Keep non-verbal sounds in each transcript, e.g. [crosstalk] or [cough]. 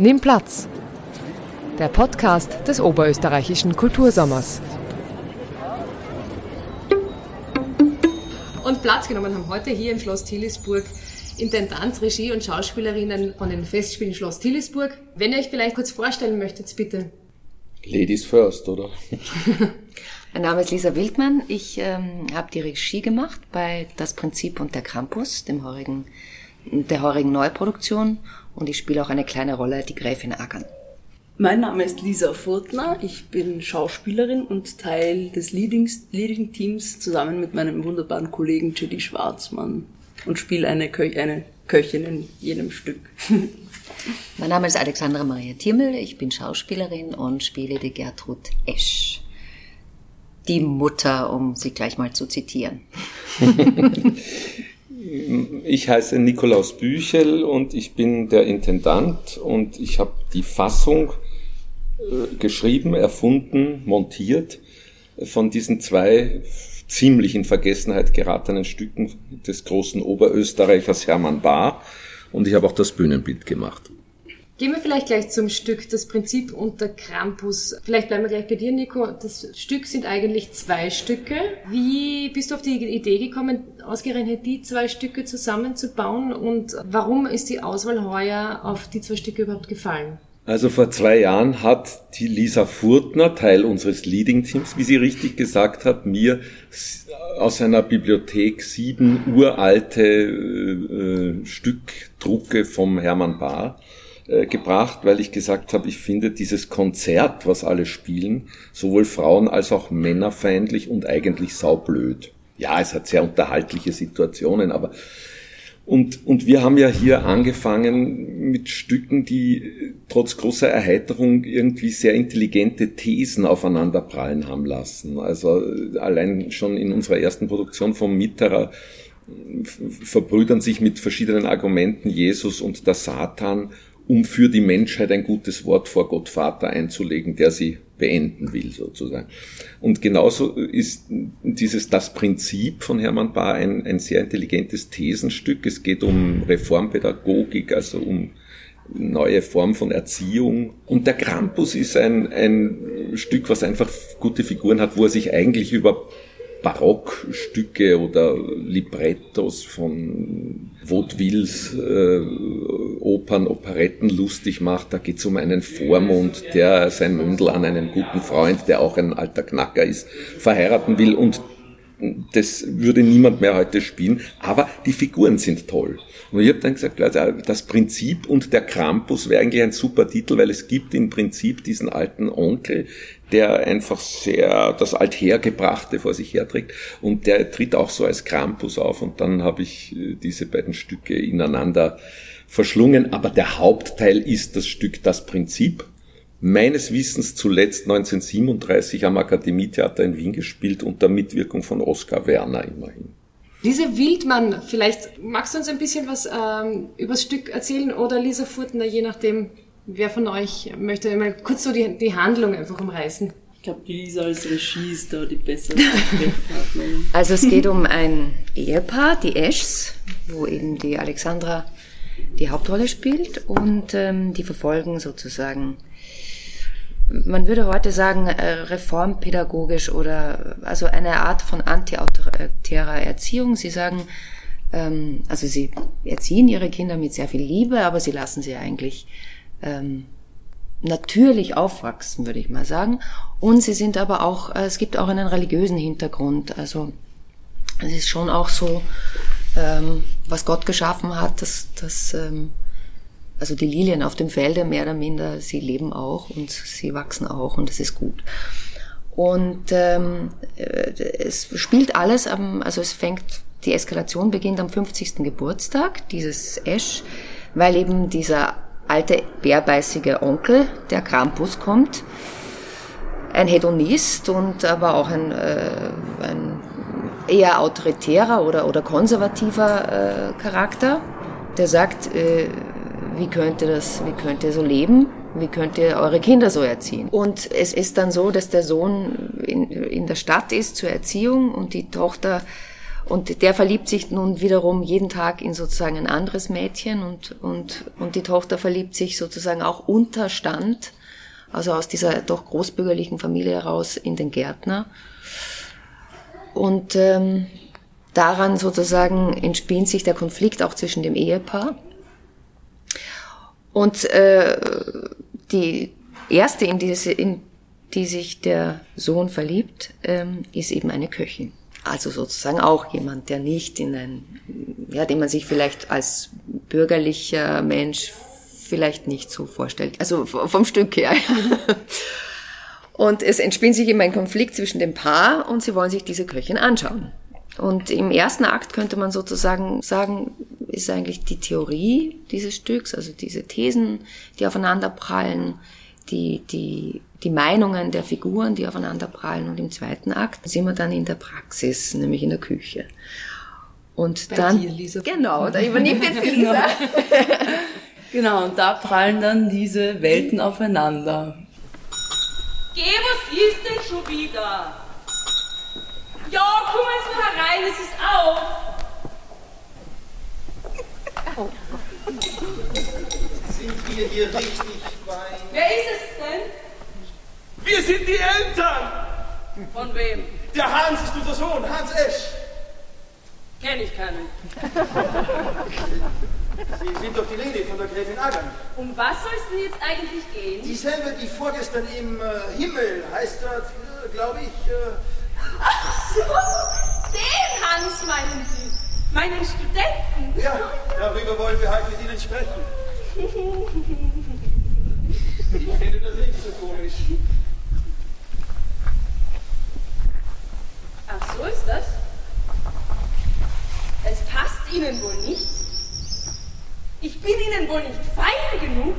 Nimm Platz. Der Podcast des Oberösterreichischen Kultursommers. Und Platz genommen haben heute hier im Schloss Tillisburg Intendanz, Regie und Schauspielerinnen von den Festspielen Schloss Tillisburg. Wenn ihr euch vielleicht kurz vorstellen möchtet, bitte. Ladies first, oder? [laughs] mein Name ist Lisa Wildmann. Ich ähm, habe die Regie gemacht bei Das Prinzip und der Krampus, dem heurigen, der heurigen Neuproduktion und ich spiele auch eine kleine Rolle, die Gräfin Ackern. Mein Name ist Lisa Furtner, ich bin Schauspielerin und Teil des Leading-Teams zusammen mit meinem wunderbaren Kollegen Judy Schwarzmann und spiele eine, Kö eine Köchin in jedem Stück. [laughs] mein Name ist Alexandra Maria Timmel, ich bin Schauspielerin und spiele die Gertrud Esch. Die Mutter, um sie gleich mal zu zitieren. [laughs] Ich heiße Nikolaus Büchel und ich bin der Intendant und ich habe die Fassung äh, geschrieben, erfunden, montiert von diesen zwei ziemlich in Vergessenheit geratenen Stücken des großen Oberösterreichers Hermann Bahr und ich habe auch das Bühnenbild gemacht. Gehen wir vielleicht gleich zum Stück, das Prinzip und der Krampus. Vielleicht bleiben wir gleich bei dir, Nico. Das Stück sind eigentlich zwei Stücke. Wie bist du auf die Idee gekommen, ausgerechnet die zwei Stücke zusammenzubauen und warum ist die Auswahl heuer auf die zwei Stücke überhaupt gefallen? Also vor zwei Jahren hat die Lisa Furtner, Teil unseres Leading-Teams, wie sie richtig gesagt hat, mir aus einer Bibliothek sieben uralte äh, Stückdrucke vom Hermann Bahr äh, gebracht, weil ich gesagt habe, ich finde dieses Konzert, was alle spielen, sowohl Frauen als auch männerfeindlich und eigentlich saublöd. Ja, es hat sehr unterhaltliche Situationen, aber und, und wir haben ja hier angefangen mit Stücken, die trotz großer Erheiterung irgendwie sehr intelligente Thesen aufeinander prallen haben lassen. Also allein schon in unserer ersten Produktion vom Mitterer verbrüdern sich mit verschiedenen Argumenten Jesus und der Satan um für die Menschheit ein gutes Wort vor Gott Vater einzulegen, der sie beenden will, sozusagen. Und genauso ist dieses Das Prinzip von Hermann Bahr ein, ein sehr intelligentes Thesenstück. Es geht um Reformpädagogik, also um neue Form von Erziehung. Und der Krampus ist ein, ein Stück, was einfach gute Figuren hat, wo er sich eigentlich über Barockstücke oder Librettos von Vaudevilles, äh, Opern, Operetten lustig macht. Da geht es um einen Vormund, der sein Mündel an einen guten Freund, der auch ein alter Knacker ist, verheiraten will und das würde niemand mehr heute spielen, aber die Figuren sind toll. Und ich habe dann gesagt, das Prinzip und der Krampus wäre eigentlich ein super Titel, weil es gibt im Prinzip diesen alten Onkel, der einfach sehr das Althergebrachte vor sich herträgt und der tritt auch so als Krampus auf und dann habe ich äh, diese beiden Stücke ineinander verschlungen, aber der Hauptteil ist das Stück Das Prinzip meines Wissens zuletzt 1937 am Akademietheater in Wien gespielt unter Mitwirkung von Oskar Werner immerhin. Lisa Wildmann, vielleicht magst du uns ein bisschen was ähm, über das Stück erzählen oder Lisa Furtner, je nachdem, wer von euch möchte mal kurz so die, die Handlung einfach umreißen. Ich glaube, die Lisa als Regie ist da die bessere Also es geht um ein Ehepaar, die Eschs, wo eben die Alexandra die Hauptrolle spielt und ähm, die verfolgen sozusagen man würde heute sagen, äh, reformpädagogisch oder also eine Art von antiautoritärer Erziehung. Sie sagen, ähm, also sie erziehen ihre Kinder mit sehr viel Liebe, aber sie lassen sie eigentlich ähm, natürlich aufwachsen, würde ich mal sagen. Und sie sind aber auch, äh, es gibt auch einen religiösen Hintergrund. Also es ist schon auch so, ähm, was Gott geschaffen hat, dass, dass ähm, also die Lilien auf dem Felde mehr oder minder, sie leben auch und sie wachsen auch und es ist gut. Und ähm, äh, es spielt alles am, also es fängt, die Eskalation beginnt am 50. Geburtstag dieses Esch, weil eben dieser alte bärbeißige Onkel, der Krampus kommt, ein Hedonist und aber auch ein, äh, ein eher autoritärer oder, oder konservativer äh, Charakter, der sagt, äh, wie könnt ihr das, wie könnt ihr so leben? Wie könnt ihr eure Kinder so erziehen? Und es ist dann so, dass der Sohn in, in der Stadt ist zur Erziehung und die Tochter und der verliebt sich nun wiederum jeden Tag in sozusagen ein anderes Mädchen und, und, und die Tochter verliebt sich sozusagen auch Unterstand, also aus dieser doch großbürgerlichen Familie heraus in den Gärtner. Und ähm, daran sozusagen entspinnt sich der Konflikt auch zwischen dem Ehepaar. Und äh, die erste, in, diese, in die sich der Sohn verliebt, ähm, ist eben eine Köchin. Also sozusagen auch jemand, der nicht in ein, ja, den man sich vielleicht als bürgerlicher Mensch vielleicht nicht so vorstellt. Also vom Stück her. [laughs] Und es entspinnt sich immer ein Konflikt zwischen dem Paar und sie wollen sich diese Köchin anschauen. Und im ersten Akt könnte man sozusagen sagen, ist eigentlich die Theorie dieses Stücks, also diese Thesen, die aufeinander prallen, die, die, die Meinungen der Figuren, die aufeinander prallen. Und im zweiten Akt sind wir dann in der Praxis, nämlich in der Küche. Und Bei dann, dir, Lisa. genau, da übernimmt jetzt die Lisa. [laughs] genau, und da prallen dann diese Welten aufeinander. Geh, was ist denn schon wieder? Ja, komm jetzt mal herein, es ist auf. Sind wir hier richtig bei... Wer ist es denn? Wir sind die Eltern! Von wem? Der Hans ist unser Sohn, Hans Esch. Kenn ich keinen. [laughs] Sie sind doch die Lady von der Gräfin Agern. Um was soll es denn jetzt eigentlich gehen? Dieselbe, die vorgestern im äh, Himmel, heißt dort, äh, glaube ich... Äh, Ach so, den Hans meinen Sie? Meinen Studenten? Ja, darüber wollen wir halt mit Ihnen sprechen. Ich finde das nicht so komisch. Ach, so ist das? Es passt Ihnen wohl nicht? Ich bin Ihnen wohl nicht fein genug?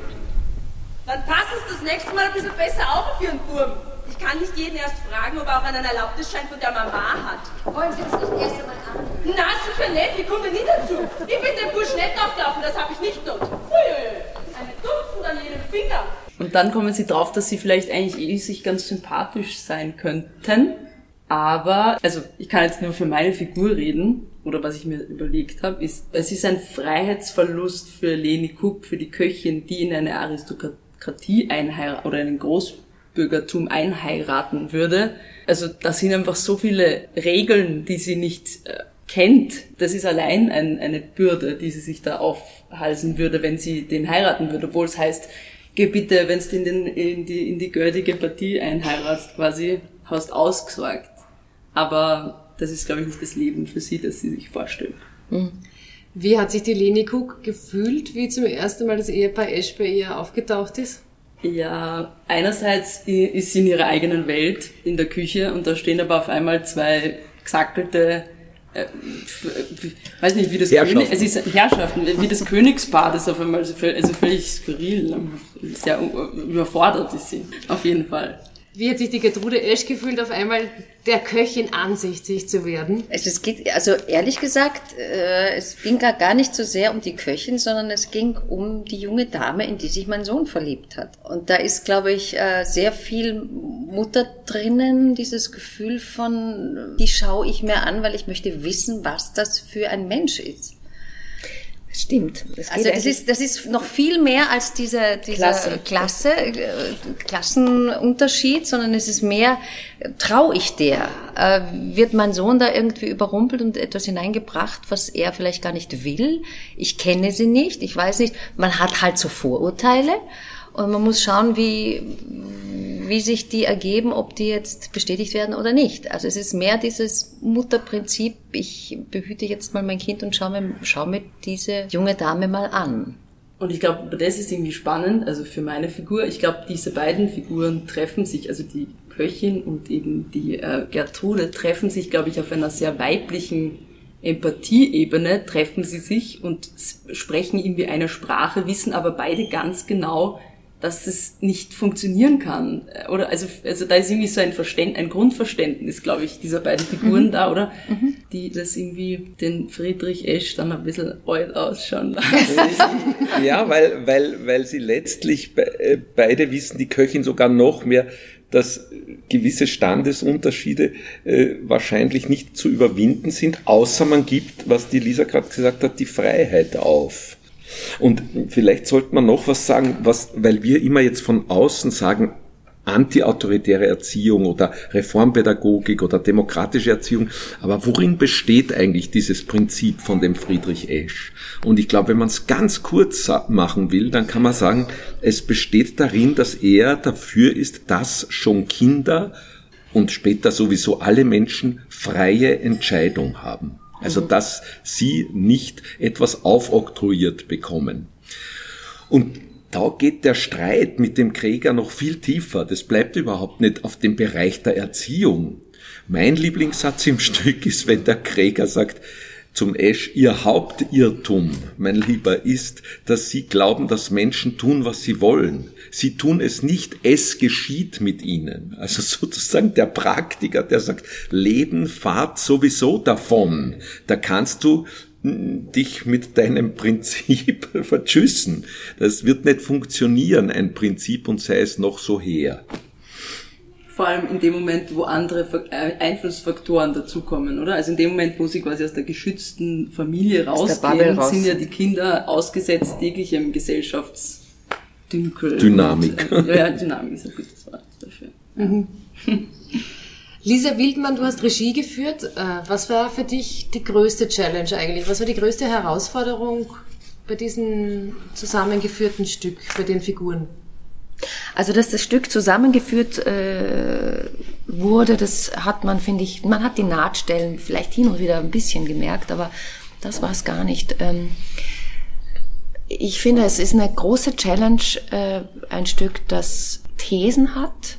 Dann passen Sie das nächste Mal ein bisschen besser auf auf Ihren Burm. Ich kann nicht jeden erst fragen, ob er auch einen Erlaubnisschein von der Mama hat. Wollen Sie das nicht erst einmal an? Na, sicher nicht. Wie kommt er nie dazu? Ich bin dem Bursch nicht aufgelaufen, das habe ich nicht not. Eine Dutzend an jedem Finger. Und dann kommen sie drauf, dass sie vielleicht eigentlich eh sich ganz sympathisch sein könnten. Aber, also ich kann jetzt nur für meine Figur reden, oder was ich mir überlegt habe, ist, es ist ein Freiheitsverlust für Leni Kupp, für die Köchin, die in eine Aristokratie einheiratet oder einen Groß Bürgertum einheiraten würde. Also da sind einfach so viele Regeln, die sie nicht äh, kennt. Das ist allein ein, eine Bürde, die sie sich da aufhalsen würde, wenn sie den heiraten würde. Obwohl es heißt, geh bitte, wenn du in, den, in, die, in die gültige Partie einheiratst, quasi, hast ausgesorgt. Aber das ist, glaube ich, nicht das Leben für sie, das sie sich vorstellt. Mhm. Wie hat sich die Leni Cook gefühlt, wie zum ersten Mal das Ehepaar Esch bei ihr aufgetaucht ist? Ja, einerseits ist sie in ihrer eigenen Welt in der Küche und da stehen aber auf einmal zwei gesackelte äh, weiß nicht, wie das König, es ist Herrschaften, wie das Königspaar, das auf einmal also völlig skurril, sehr überfordert ist sie, auf jeden Fall. Wie hat sich die Gertrude Esch gefühlt, auf einmal der Köchin ansichtig zu werden? Also es geht, also ehrlich gesagt, äh, es ging gar nicht so sehr um die Köchin, sondern es ging um die junge Dame, in die sich mein Sohn verliebt hat. Und da ist, glaube ich, äh, sehr viel Mutter drinnen, dieses Gefühl von, die schaue ich mir an, weil ich möchte wissen, was das für ein Mensch ist. Stimmt. also das ist, das ist noch viel mehr als dieser, dieser Klasse. Klasse, äh, Klassenunterschied, sondern es ist mehr, traue ich der? Äh, wird mein Sohn da irgendwie überrumpelt und etwas hineingebracht, was er vielleicht gar nicht will? Ich kenne sie nicht, ich weiß nicht. Man hat halt so Vorurteile und man muss schauen, wie, wie sich die ergeben, ob die jetzt bestätigt werden oder nicht. Also es ist mehr dieses Mutterprinzip, ich behüte jetzt mal mein Kind und schaue mir, schau mir diese junge Dame mal an. Und ich glaube, das ist irgendwie spannend, also für meine Figur. Ich glaube, diese beiden Figuren treffen sich, also die Köchin und eben die äh, Gertrude treffen sich, glaube ich, auf einer sehr weiblichen Empathieebene, treffen sie sich und sprechen irgendwie eine Sprache, wissen aber beide ganz genau, dass es nicht funktionieren kann. Oder also, also da ist irgendwie so ein Verständ, ein Grundverständnis, glaube ich, dieser beiden Figuren mhm. da, oder? Mhm. Die das irgendwie den Friedrich Esch dann ein bisschen alt ausschauen lassen. [laughs] ja, weil, weil, weil sie letztlich äh, beide wissen, die Köchin sogar noch mehr, dass gewisse Standesunterschiede äh, wahrscheinlich nicht zu überwinden sind, außer man gibt, was die Lisa gerade gesagt hat, die Freiheit auf. Und vielleicht sollte man noch was sagen, was, weil wir immer jetzt von außen sagen, antiautoritäre Erziehung oder Reformpädagogik oder demokratische Erziehung. Aber worin besteht eigentlich dieses Prinzip von dem Friedrich Esch? Und ich glaube, wenn man es ganz kurz machen will, dann kann man sagen, es besteht darin, dass er dafür ist, dass schon Kinder und später sowieso alle Menschen freie Entscheidung haben. Also, mhm. dass sie nicht etwas aufoktroyiert bekommen. Und da geht der Streit mit dem Krieger noch viel tiefer. Das bleibt überhaupt nicht auf dem Bereich der Erziehung. Mein Lieblingssatz im [laughs] Stück ist, wenn der Krieger sagt, zum Esch, ihr Hauptirrtum, mein Lieber, ist, dass Sie glauben, dass Menschen tun, was sie wollen. Sie tun es nicht, es geschieht mit ihnen. Also [laughs] sozusagen der Praktiker, der sagt, Leben fahrt sowieso davon. Da kannst du hm, dich mit deinem [laughs] Prinzip verschüssen. Das wird nicht funktionieren, ein Prinzip, und sei es noch so her vor allem in dem Moment, wo andere äh, Einflussfaktoren dazukommen, oder? Also in dem Moment, wo sie quasi aus der geschützten Familie rausgehen, raus. sind ja die Kinder ausgesetzt jeglichem Gesellschaftsdünkel. Dynamik. Und, äh, ja, Dynamik ist ein gutes Wort dafür. Mhm. Lisa Wildmann, du hast Regie geführt. Äh, was war für dich die größte Challenge eigentlich? Was war die größte Herausforderung bei diesem zusammengeführten Stück, bei den Figuren? Also, dass das Stück zusammengeführt äh, wurde, das hat man, finde ich, man hat die Nahtstellen vielleicht hin und wieder ein bisschen gemerkt, aber das war es gar nicht. Ähm, ich finde, es ist eine große Challenge, äh, ein Stück, das Thesen hat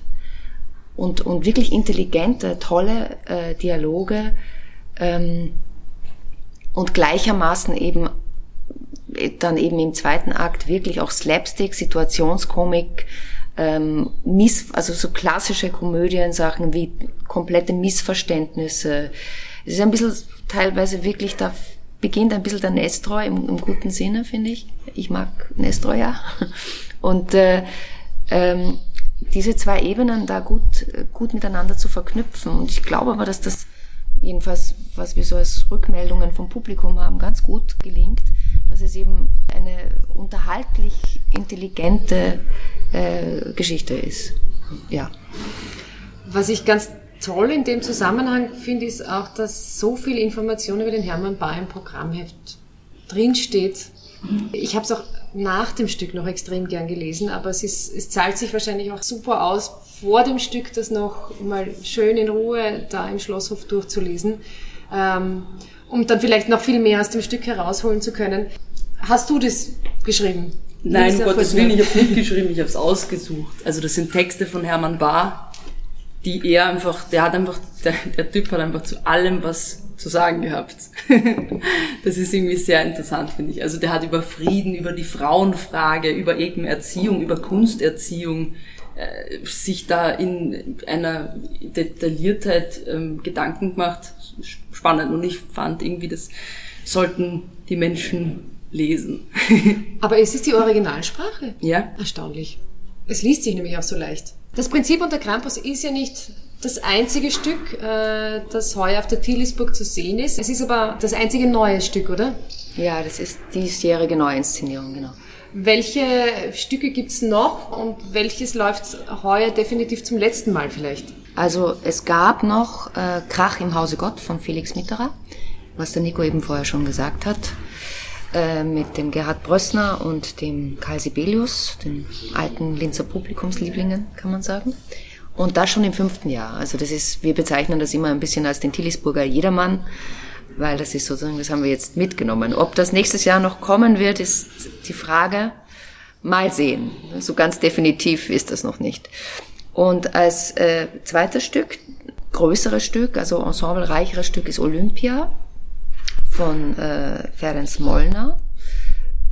und, und wirklich intelligente, tolle äh, Dialoge ähm, und gleichermaßen eben dann eben im zweiten Akt wirklich auch Slapstick, Situationskomik, ähm, Miss, also so klassische Komödiensachen wie komplette Missverständnisse. Es ist ein bisschen teilweise wirklich, da beginnt ein bisschen der Nestroy im, im guten Sinne, finde ich. Ich mag Nestroy, ja. Und äh, ähm, diese zwei Ebenen da gut, gut miteinander zu verknüpfen. Und ich glaube aber, dass das jedenfalls, was wir so als Rückmeldungen vom Publikum haben, ganz gut gelingt dass es eben eine unterhaltlich intelligente äh, Geschichte ist. Ja. Was ich ganz toll in dem Zusammenhang finde, ist auch, dass so viel Information über den Hermann Bahr im Programmheft drinsteht. Ich habe es auch nach dem Stück noch extrem gern gelesen, aber es, ist, es zahlt sich wahrscheinlich auch super aus, vor dem Stück das noch mal schön in Ruhe da im Schlosshof durchzulesen. Ähm, um dann vielleicht noch viel mehr aus dem Stück herausholen zu können. Hast du das geschrieben? Nein, um Gottes Willen, ich habe nicht geschrieben, ich habe es ausgesucht. Also das sind Texte von Hermann Bahr, die er einfach, der hat einfach, der, der Typ hat einfach zu allem was zu sagen gehabt. [laughs] das ist irgendwie sehr interessant, finde ich. Also der hat über Frieden, über die Frauenfrage, über eben Erziehung, über Kunsterziehung, äh, sich da in einer Detailliertheit ähm, Gedanken gemacht. Spannend. Und ich fand irgendwie, das sollten die Menschen lesen. [laughs] Aber ist es die Originalsprache? Ja. Erstaunlich. Es liest sich nämlich auch so leicht. Das Prinzip unter Krampus ist ja nicht das einzige Stück, äh, das heuer auf der Tillisburg zu sehen ist. Es ist aber das einzige neue Stück, oder? Ja, das ist diesjährige Neuinszenierung, genau. Welche Stücke gibt's noch und welches läuft heuer definitiv zum letzten Mal vielleicht? Also es gab noch äh, Krach im Hause Gott von Felix Mitterer, was der Nico eben vorher schon gesagt hat. Äh, mit dem Gerhard Brössner und dem Karl Sibelius, den alten Linzer Publikumslieblingen, kann man sagen. Und das schon im fünften Jahr. Also das ist, wir bezeichnen das immer ein bisschen als den Tillisburger Jedermann, weil das ist sozusagen, das haben wir jetzt mitgenommen. Ob das nächstes Jahr noch kommen wird, ist die Frage. Mal sehen. So ganz definitiv ist das noch nicht. Und als äh, zweites Stück, größeres Stück, also ensemblereicheres Stück ist Olympia von äh, Ferenc Molnar,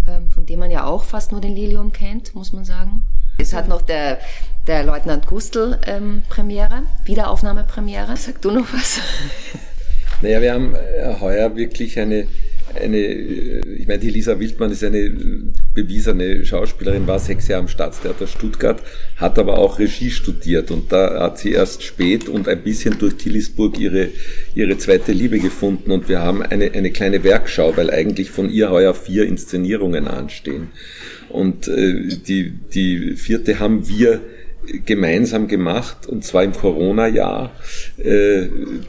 ähm, von dem man ja auch fast nur den Lilium kennt, muss man sagen. Es hat noch der, der Leutnant Gustl ähm, Premiere, Wiederaufnahmepremiere. Sag du noch was? [laughs] Naja, wir haben äh, heuer wirklich eine, eine, ich meine, die Lisa Wildmann ist eine bewiesene Schauspielerin, war sechs Jahre am Staatstheater Stuttgart, hat aber auch Regie studiert und da hat sie erst spät und ein bisschen durch Tillisburg ihre, ihre zweite Liebe gefunden und wir haben eine, eine kleine Werkschau, weil eigentlich von ihr heuer vier Inszenierungen anstehen. Und äh, die, die vierte haben wir gemeinsam gemacht und zwar im Corona-Jahr. Äh,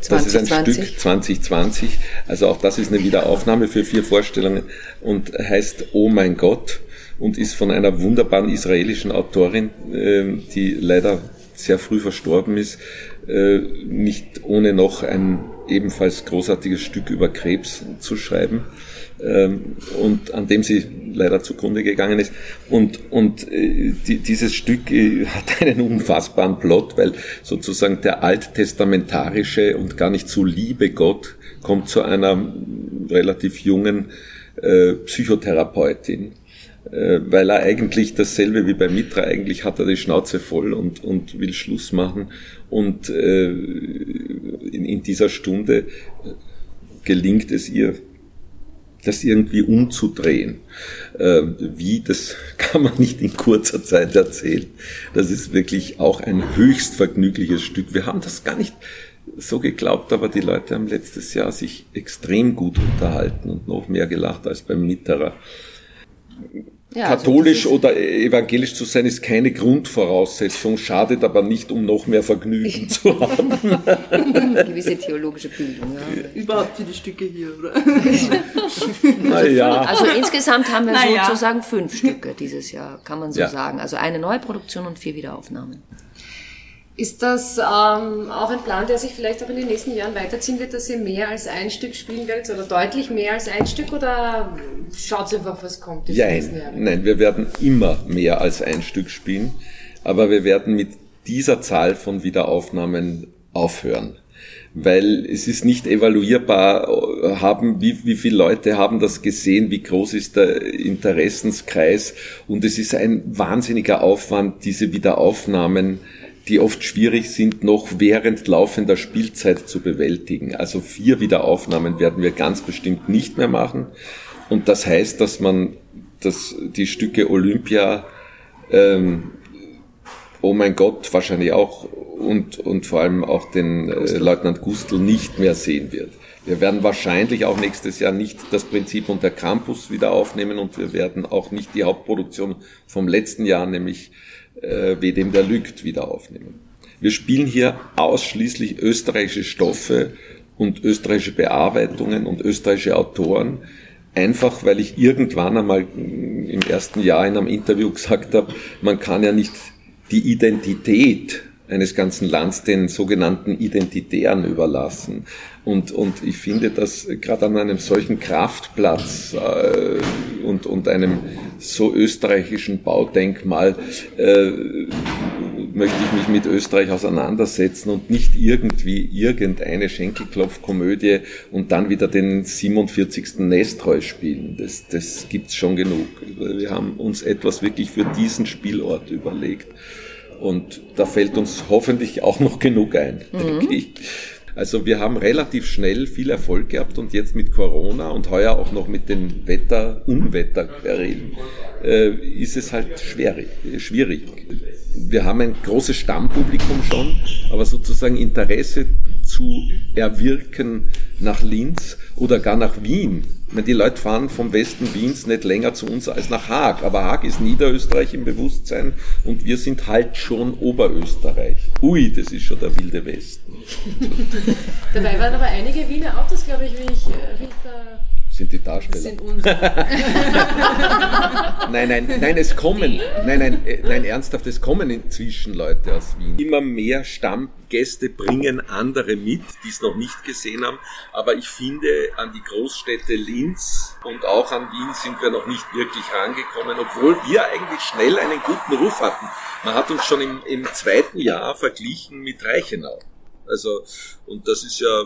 das ist ein Stück 2020. Also auch das ist eine Wiederaufnahme für vier Vorstellungen und heißt Oh mein Gott und ist von einer wunderbaren israelischen Autorin, äh, die leider sehr früh verstorben ist, äh, nicht ohne noch ein ebenfalls großartiges Stück über Krebs zu schreiben ähm, und an dem sie leider zugrunde gegangen ist. Und, und äh, die, dieses Stück äh, hat [laughs] einen unfassbaren Plot, weil sozusagen der alttestamentarische und gar nicht so liebe Gott kommt zu einer relativ jungen äh, Psychotherapeutin äh, weil er eigentlich dasselbe wie bei Mitra, eigentlich hat er die Schnauze voll und, und will Schluss machen. Und äh, in, in dieser Stunde gelingt es ihr, das irgendwie umzudrehen. Äh, wie, das [laughs] kann man nicht in kurzer Zeit erzählen. Das ist wirklich auch ein höchst vergnügliches Stück. Wir haben das gar nicht so geglaubt, aber die Leute haben letztes Jahr sich extrem gut unterhalten und noch mehr gelacht als beim Mitterer. Ja, also Katholisch also oder evangelisch zu sein ist keine Grundvoraussetzung, schadet aber nicht, um noch mehr Vergnügen [laughs] zu haben. Eine gewisse theologische Bildung. Ja. Überhaupt viele Stücke hier, oder? naja. Also insgesamt haben wir naja. sozusagen fünf Stücke dieses Jahr, kann man so ja. sagen. Also eine Neuproduktion und vier Wiederaufnahmen. Ist das ähm, auch ein Plan, der sich vielleicht auch in den nächsten Jahren weiterziehen wird, dass ihr mehr als ein Stück spielen werdet oder deutlich mehr als ein Stück oder schaut einfach, was kommt? Nein, nein, wir werden immer mehr als ein Stück spielen, aber wir werden mit dieser Zahl von Wiederaufnahmen aufhören weil es ist nicht evaluierbar, haben, wie, wie viele Leute haben das gesehen, wie groß ist der Interessenskreis und es ist ein wahnsinniger Aufwand, diese Wiederaufnahmen die oft schwierig sind, noch während laufender Spielzeit zu bewältigen. Also vier Wiederaufnahmen werden wir ganz bestimmt nicht mehr machen. Und das heißt, dass man dass die Stücke Olympia, ähm, oh mein Gott, wahrscheinlich auch und, und vor allem auch den äh, Leutnant Gustl nicht mehr sehen wird. Wir werden wahrscheinlich auch nächstes Jahr nicht das Prinzip und der Campus wieder aufnehmen und wir werden auch nicht die Hauptproduktion vom letzten Jahr, nämlich äh, wie dem der Lügt wieder aufnehmen. Wir spielen hier ausschließlich österreichische Stoffe und österreichische Bearbeitungen und österreichische Autoren, einfach weil ich irgendwann einmal im ersten Jahr in einem Interview [laughs] gesagt habe, man kann ja nicht die Identität eines ganzen Landes den sogenannten Identitären überlassen. Und, und ich finde, dass gerade an einem solchen Kraftplatz äh, und, und einem so österreichischen Baudenkmal äh, möchte ich mich mit Österreich auseinandersetzen und nicht irgendwie irgendeine Schenkelklopfkomödie und dann wieder den 47. Nestreu spielen. Das, das gibt's schon genug. Wir haben uns etwas wirklich für diesen Spielort überlegt. Und da fällt uns hoffentlich auch noch genug ein, mhm. denke ich. Also wir haben relativ schnell viel Erfolg gehabt und jetzt mit Corona und heuer auch noch mit den Wetter, Unwetterquerelen äh, ist es halt schwierig, schwierig. Wir haben ein großes Stammpublikum schon, aber sozusagen Interesse zu erwirken nach Linz oder gar nach Wien meine, die Leute fahren vom Westen Wiens nicht länger zu uns als nach Haag. Aber Haag ist Niederösterreich im Bewusstsein und wir sind halt schon Oberösterreich. Ui, das ist schon der wilde Westen. Dabei waren aber einige Wiener Autos, glaube ich, wie ich, äh, wie ich da sind die Darsteller. Sind [laughs] nein, nein, nein, es kommen, nein, nein, äh, nein, ernsthaft, es kommen inzwischen Leute aus Wien. Immer mehr Stammgäste bringen andere mit, die es noch nicht gesehen haben. Aber ich finde, an die Großstädte Linz und auch an Wien sind wir noch nicht wirklich rangekommen, obwohl wir eigentlich schnell einen guten Ruf hatten. Man hat uns schon im, im zweiten Jahr verglichen mit Reichenau. Also, und das ist ja,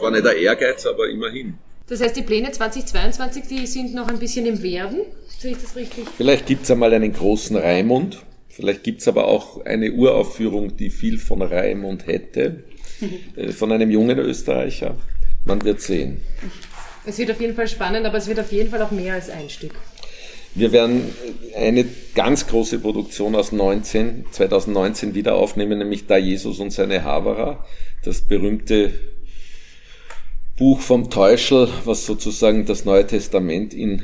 war nicht der Ehrgeiz, aber immerhin. Das heißt, die Pläne 2022, die sind noch ein bisschen im Werden. Sehe ich das richtig? Vielleicht gibt es einmal einen großen Raimund. Vielleicht gibt's aber auch eine Uraufführung, die viel von Raimund hätte, [laughs] äh, von einem jungen Österreicher. Man wird sehen. Es wird auf jeden Fall spannend, aber es wird auf jeden Fall auch mehr als ein Stück. Wir werden eine ganz große Produktion aus 19, 2019 wieder aufnehmen, nämlich Da Jesus und seine Havara, das berühmte Buch vom Teuschel, was sozusagen das Neue Testament in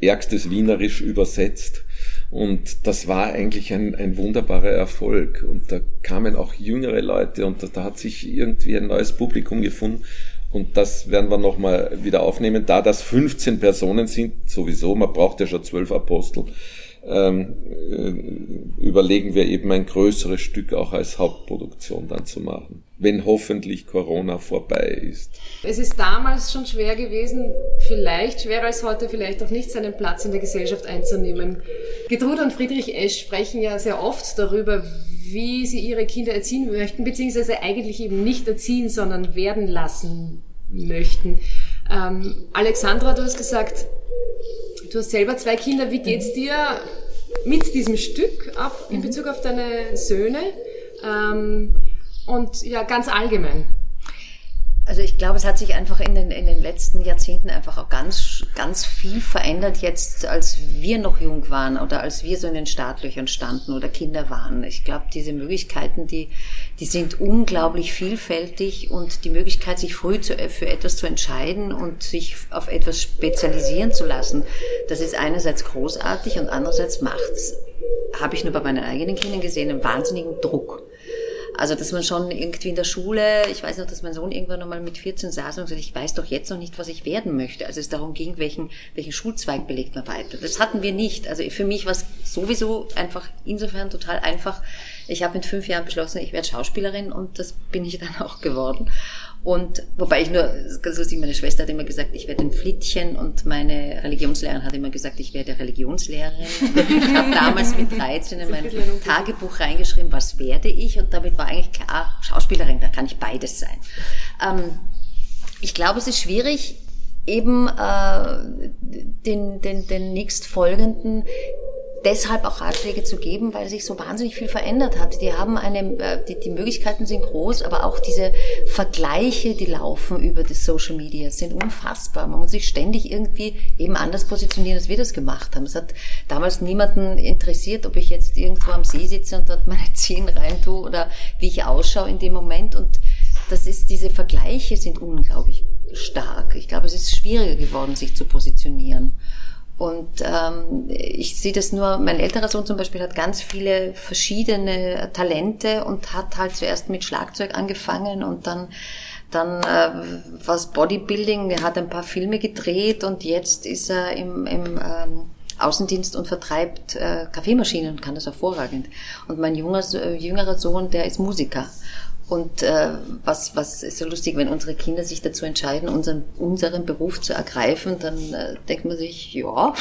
ärgstes Wienerisch übersetzt. Und das war eigentlich ein, ein wunderbarer Erfolg. Und da kamen auch jüngere Leute und da, da hat sich irgendwie ein neues Publikum gefunden. Und das werden wir nochmal wieder aufnehmen. Da das 15 Personen sind, sowieso, man braucht ja schon zwölf Apostel, ähm, äh, überlegen wir eben ein größeres Stück auch als Hauptproduktion dann zu machen, wenn hoffentlich Corona vorbei ist. Es ist damals schon schwer gewesen, vielleicht schwerer als heute, vielleicht auch nicht seinen Platz in der Gesellschaft einzunehmen. Gedrude und Friedrich Esch sprechen ja sehr oft darüber, wie sie ihre Kinder erziehen möchten, beziehungsweise eigentlich eben nicht erziehen, sondern werden lassen möchten. Ähm, Alexandra, du hast gesagt, du hast selber zwei Kinder. Wie geht's dir mit diesem Stück ab in Bezug auf deine Söhne? Ähm, und ja, ganz allgemein. Also ich glaube, es hat sich einfach in den, in den letzten Jahrzehnten einfach auch ganz, ganz viel verändert jetzt, als wir noch jung waren oder als wir so in den Startlöchern standen oder Kinder waren. Ich glaube, diese Möglichkeiten, die, die sind unglaublich vielfältig und die Möglichkeit, sich früh zu, für etwas zu entscheiden und sich auf etwas spezialisieren zu lassen, das ist einerseits großartig und andererseits macht's, habe ich nur bei meinen eigenen Kindern gesehen, einen wahnsinnigen Druck. Also, dass man schon irgendwie in der Schule, ich weiß noch, dass mein Sohn irgendwann nochmal mit 14 saß und gesagt, ich weiß doch jetzt noch nicht, was ich werden möchte. Also es darum ging, welchen, welchen Schulzweig belegt man weiter. Das hatten wir nicht. Also für mich war es sowieso einfach insofern total einfach. Ich habe mit fünf Jahren beschlossen, ich werde Schauspielerin und das bin ich [laughs] dann auch geworden. Und wobei ich nur, ganz lustig, meine Schwester hat immer gesagt, ich werde ein Flittchen und meine Religionslehrerin hat immer gesagt, ich werde Religionslehrerin. ich habe damals mit 13 in mein Tagebuch reingeschrieben, was werde ich? Und damit war eigentlich klar, Schauspielerin, da kann ich beides sein. Ähm, ich glaube, es ist schwierig, eben äh, den, den, den nächstfolgenden deshalb auch Ratschläge zu geben, weil sich so wahnsinnig viel verändert hat. Die haben eine, äh, die, die Möglichkeiten sind groß, aber auch diese Vergleiche, die laufen über das Social Media, sind unfassbar. Man muss sich ständig irgendwie eben anders positionieren, als wir das gemacht haben. Es hat damals niemanden interessiert, ob ich jetzt irgendwo am See sitze und dort meine [laughs] Zehen rein tue oder wie ich ausschaue in dem Moment. Und das ist, diese Vergleiche sind unglaublich stark. Ich glaube, es ist schwieriger geworden, sich zu positionieren. Und ähm, ich sehe das nur, mein älterer Sohn zum Beispiel hat ganz viele verschiedene Talente und hat halt zuerst mit Schlagzeug angefangen und dann dann äh, was Bodybuilding, er hat ein paar Filme gedreht und jetzt ist er im, im ähm, Außendienst und vertreibt äh, Kaffeemaschinen und kann das hervorragend. Und mein junger, äh, jüngerer Sohn, der ist Musiker. Und äh, was, was ist so lustig, wenn unsere Kinder sich dazu entscheiden, unseren, unseren Beruf zu ergreifen, dann äh, denkt man sich, ja,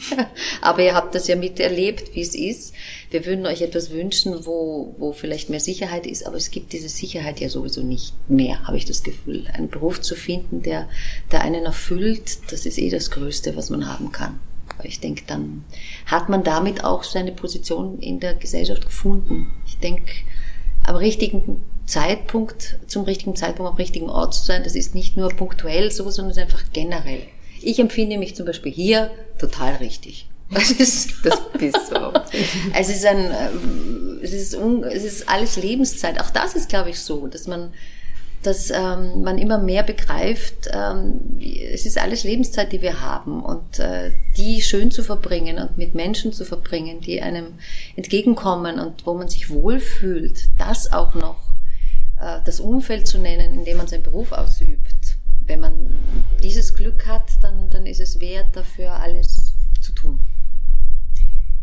[laughs] aber ihr habt das ja miterlebt, wie es ist. Wir würden euch etwas wünschen, wo, wo vielleicht mehr Sicherheit ist, aber es gibt diese Sicherheit ja sowieso nicht mehr, habe ich das Gefühl. Einen Beruf zu finden, der, der einen erfüllt, das ist eh das Größte, was man haben kann. Ich denke, dann hat man damit auch seine Position in der Gesellschaft gefunden. Ich denke, am richtigen Zeitpunkt, zum richtigen Zeitpunkt am richtigen Ort zu sein, das ist nicht nur punktuell so, sondern es ist einfach generell. Ich empfinde mich zum Beispiel hier total richtig. [laughs] Das ist, das bist so. Es ist ein, ähm, es ist, es ist alles Lebenszeit. Auch das ist, glaube ich, so, dass man, dass ähm, man immer mehr begreift, ähm, es ist alles Lebenszeit, die wir haben und äh, die schön zu verbringen und mit Menschen zu verbringen, die einem entgegenkommen und wo man sich wohlfühlt, das auch noch das Umfeld zu nennen, in dem man seinen Beruf ausübt. Wenn man dieses Glück hat, dann, dann ist es wert, dafür alles zu tun.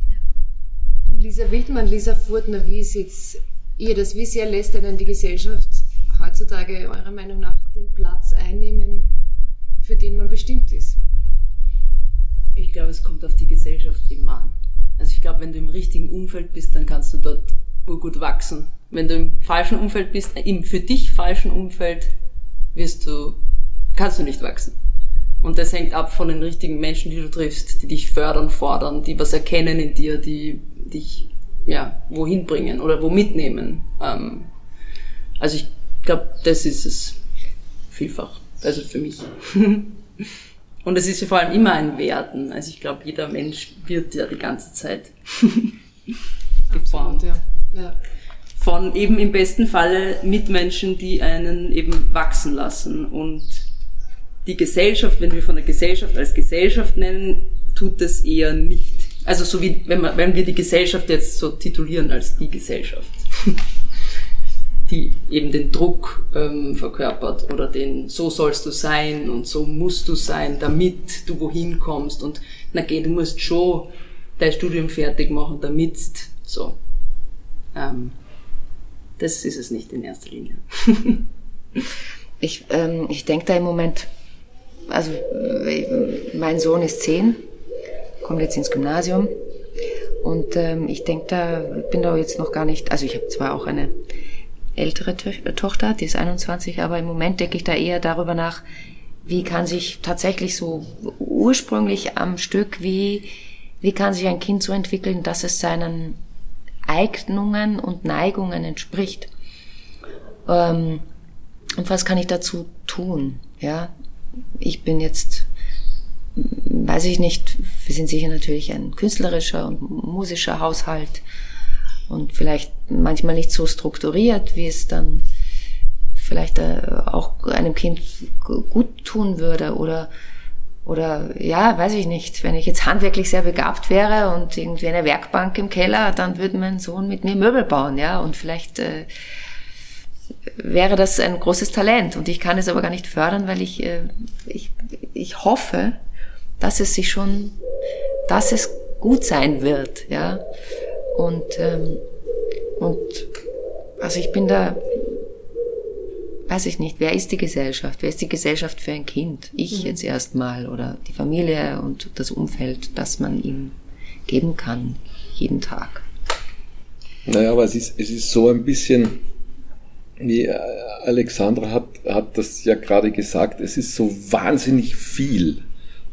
Ja. Lisa Wildmann, Lisa Furtner, wie sieht ihr das? Wie sehr lässt denn die Gesellschaft heutzutage eurer Meinung nach den Platz einnehmen, für den man bestimmt ist? Ich glaube, es kommt auf die Gesellschaft eben an. Also ich glaube, wenn du im richtigen Umfeld bist, dann kannst du dort gut wachsen. Wenn du im falschen Umfeld bist, im für dich falschen Umfeld, wirst du, kannst du nicht wachsen. Und das hängt ab von den richtigen Menschen, die du triffst, die dich fördern, fordern, die was erkennen in dir, die dich ja, wohin bringen oder wo mitnehmen. Ähm, also ich glaube, das ist es vielfach. Also für mich. [laughs] Und es ist ja vor allem immer ein Werden. Also ich glaube, jeder Mensch wird ja die ganze Zeit [laughs] geformt. ja. ja. Von eben im besten Falle Mitmenschen, die einen eben wachsen lassen. Und die Gesellschaft, wenn wir von der Gesellschaft als Gesellschaft nennen, tut das eher nicht. Also so wie wenn, man, wenn wir die Gesellschaft jetzt so titulieren als die Gesellschaft. [laughs] die eben den Druck ähm, verkörpert oder den so sollst du sein und so musst du sein, damit du wohin kommst und na geh, du musst schon dein Studium fertig machen, damit so. Ähm, das ist es nicht in erster Linie. [laughs] ich ähm, ich denke da im Moment, also äh, mein Sohn ist zehn, kommt jetzt ins Gymnasium und ähm, ich denke da, bin da jetzt noch gar nicht, also ich habe zwar auch eine ältere to Tochter, die ist 21, aber im Moment denke ich da eher darüber nach, wie kann sich tatsächlich so ursprünglich am Stück, wie, wie kann sich ein Kind so entwickeln, dass es seinen Eignungen und Neigungen entspricht. Ähm, und was kann ich dazu tun? Ja, ich bin jetzt, weiß ich nicht, wir sind sicher natürlich ein künstlerischer und musischer Haushalt und vielleicht manchmal nicht so strukturiert, wie es dann vielleicht äh, auch einem Kind gut tun würde oder oder ja, weiß ich nicht. Wenn ich jetzt handwerklich sehr begabt wäre und irgendwie eine Werkbank im Keller, dann würde mein Sohn mit mir Möbel bauen, ja. Und vielleicht äh, wäre das ein großes Talent. Und ich kann es aber gar nicht fördern, weil ich, äh, ich, ich hoffe, dass es sich schon, dass es gut sein wird, ja. Und, ähm, und also ich bin da, weiß ich nicht, wer ist die Gesellschaft? Wer ist die Gesellschaft für ein Kind? Ich mhm. jetzt erstmal oder die Familie und das Umfeld, das man ihm geben kann, jeden Tag. Naja, aber es ist, es ist so ein bisschen, wie Alexandra hat, hat das ja gerade gesagt, es ist so wahnsinnig viel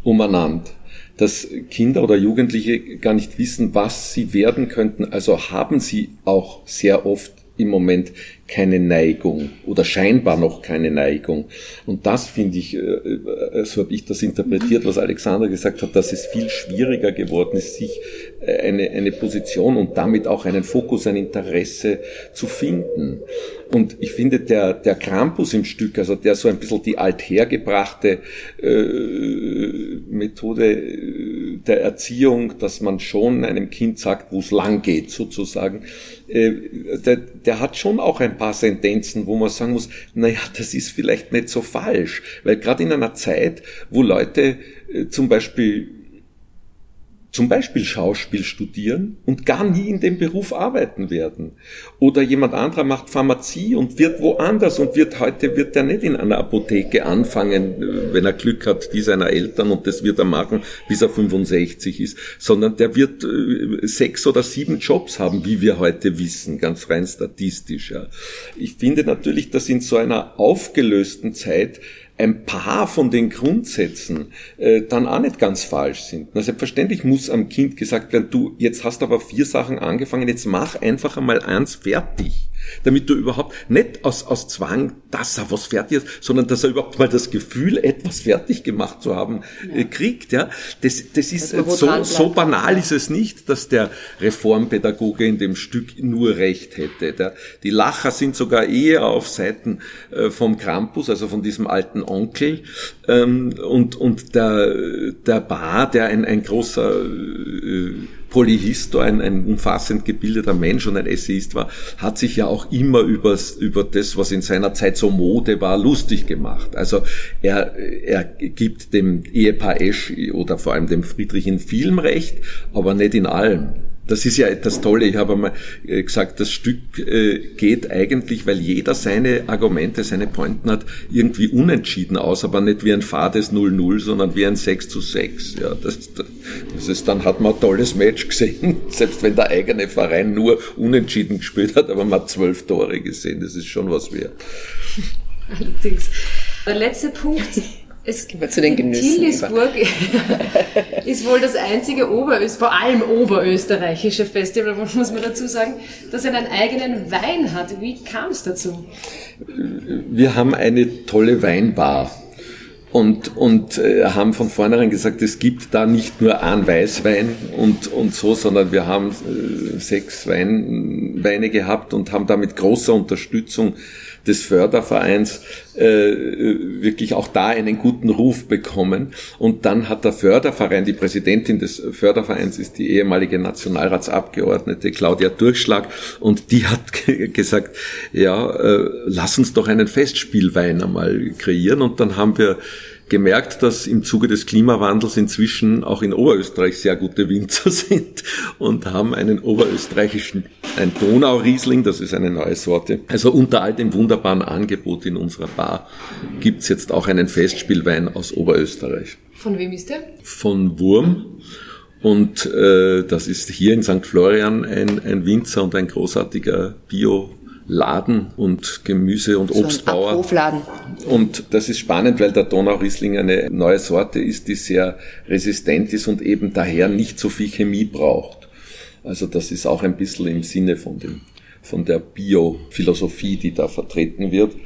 umeinander dass Kinder oder Jugendliche gar nicht wissen, was sie werden könnten. Also haben sie auch sehr oft im Moment keine Neigung oder scheinbar noch keine Neigung. Und das finde ich, äh, äh, so habe ich das interpretiert, was Alexander gesagt hat, dass es viel schwieriger geworden ist, sich äh, eine, eine Position und damit auch einen Fokus, ein Interesse zu finden. Und ich finde, der, der Krampus im Stück, also der so ein bisschen die althergebrachte äh, Methode der Erziehung, dass man schon einem Kind sagt, wo es lang geht, sozusagen, äh, der, der hat schon auch ein paar Sentenzen, wo man sagen muss, naja, das ist vielleicht nicht so falsch. Weil gerade in einer Zeit, wo Leute äh, zum Beispiel zum Beispiel Schauspiel studieren und gar nie in dem Beruf arbeiten werden. Oder jemand anderer macht Pharmazie und wird woanders und wird heute, wird er nicht in einer Apotheke anfangen, wenn er Glück hat, die seiner Eltern und das wird er machen, bis er 65 ist, sondern der wird äh, sechs oder sieben Jobs haben, wie wir heute wissen, ganz rein statistisch. Ja. Ich finde natürlich, dass in so einer aufgelösten Zeit ein paar von den Grundsätzen äh, dann auch nicht ganz falsch sind. Na, selbstverständlich muss am Kind gesagt werden, du, jetzt hast aber vier Sachen angefangen, jetzt mach einfach einmal eins fertig damit du überhaupt nicht aus, aus Zwang, dass er was fertig ist, sondern dass er überhaupt mal das Gefühl, etwas fertig gemacht zu haben, ja. äh, kriegt. Ja, das, das ist das so, so banal ja. ist es nicht, dass der Reformpädagoge in dem Stück nur recht hätte. Der, die Lacher sind sogar eher auf Seiten äh, vom Krampus, also von diesem alten Onkel, ähm, und und der der Bar, der ein ein großer äh, Polyhistor, ein, ein umfassend gebildeter Mensch und ein Essayist war, hat sich ja auch immer übers, über das, was in seiner Zeit so Mode war, lustig gemacht. Also er, er gibt dem Ehepaar Esch oder vor allem dem Friedrich in vielem Recht, aber nicht in allem. Das ist ja das Tolle. Ich habe einmal äh, gesagt, das Stück äh, geht eigentlich, weil jeder seine Argumente, seine Pointen hat, irgendwie unentschieden aus, aber nicht wie ein fades 0-0, sondern wie ein 6 zu 6. Ja, das, das ist, dann hat man ein tolles Match gesehen, [laughs] selbst wenn der eigene Verein nur unentschieden gespielt hat, aber man hat zwölf Tore gesehen. Das ist schon was wert. Allerdings. Der letzte Punkt Es zu den Genüssen Tillisburg [laughs] ist wohl das einzige Oberöst, vor allem oberösterreichische Festival, [laughs] muss man dazu sagen, das einen eigenen Wein hat. Wie kam es dazu? Wir haben eine tolle Weinbar und, und äh, haben von vornherein gesagt, es gibt da nicht nur einen Weißwein und, und so, sondern wir haben äh, sechs Wein, Weine gehabt und haben da mit großer Unterstützung des Fördervereins äh, wirklich auch da einen guten Ruf bekommen. Und dann hat der Förderverein, die Präsidentin des Fördervereins ist die ehemalige Nationalratsabgeordnete Claudia Durchschlag und die hat [laughs] gesagt, ja, äh, lass uns doch einen Festspielwein einmal kreieren. Und dann haben wir gemerkt, dass im Zuge des Klimawandels inzwischen auch in Oberösterreich sehr gute Winzer [laughs] sind und haben einen oberösterreichischen, ein Donauriesling, das ist eine neue Sorte. Also unter all dem wunderbaren Angebot in unserer Bar gibt's jetzt auch einen Festspielwein aus Oberösterreich. Von wem ist der? Von Wurm. Und äh, das ist hier in St. Florian ein, ein Winzer und ein großartiger Bio- Laden und Gemüse- und so Obstbauer. Hofladen. Und das ist spannend, weil der Donauriesling eine neue Sorte ist, die sehr resistent ist und eben daher nicht so viel Chemie braucht. Also das ist auch ein bisschen im Sinne von dem von der Bio-Philosophie, die da vertreten wird.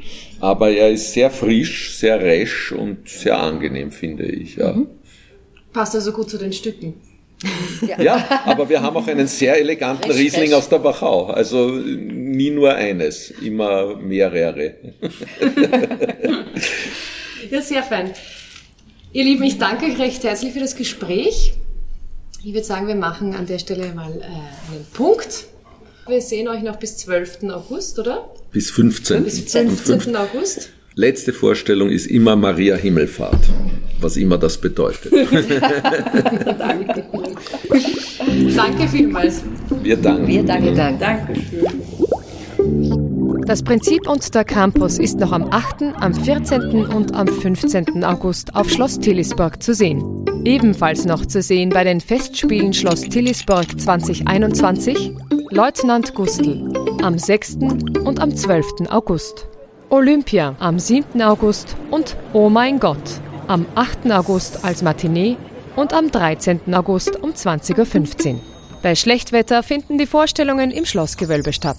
Aber er ist sehr frisch, sehr resch und sehr angenehm, finde ich. Ja. Mhm. Passt also gut zu den Stücken. Ja. ja. aber wir haben auch einen sehr eleganten recht, Riesling recht. aus der Wachau. Also nie nur eines, immer mehrere. [laughs] ja, sehr fein. Ihr Lieben, ich danke euch recht herzlich für das Gespräch. Ich würde sagen, wir machen an der Stelle mal äh, einen Punkt. Wir sehen euch noch bis 12. August, oder? Bis 15. Bis 15. August. Letzte Vorstellung ist immer Maria Himmelfahrt, was immer das bedeutet. [laughs] [laughs] Danke. Danke vielmals. Wir danken. Wir danken. Dankeschön. Das Prinzip und der Campus ist noch am 8., am 14. und am 15. August auf Schloss Tillisburg zu sehen. Ebenfalls noch zu sehen bei den Festspielen Schloss Tillisburg 2021 Leutnant Gustl am 6. und am 12. August. Olympia am 7. August und Oh mein Gott am 8. August als Matinee und am 13. August um 20.15 Uhr. Bei Schlechtwetter finden die Vorstellungen im Schlossgewölbe statt.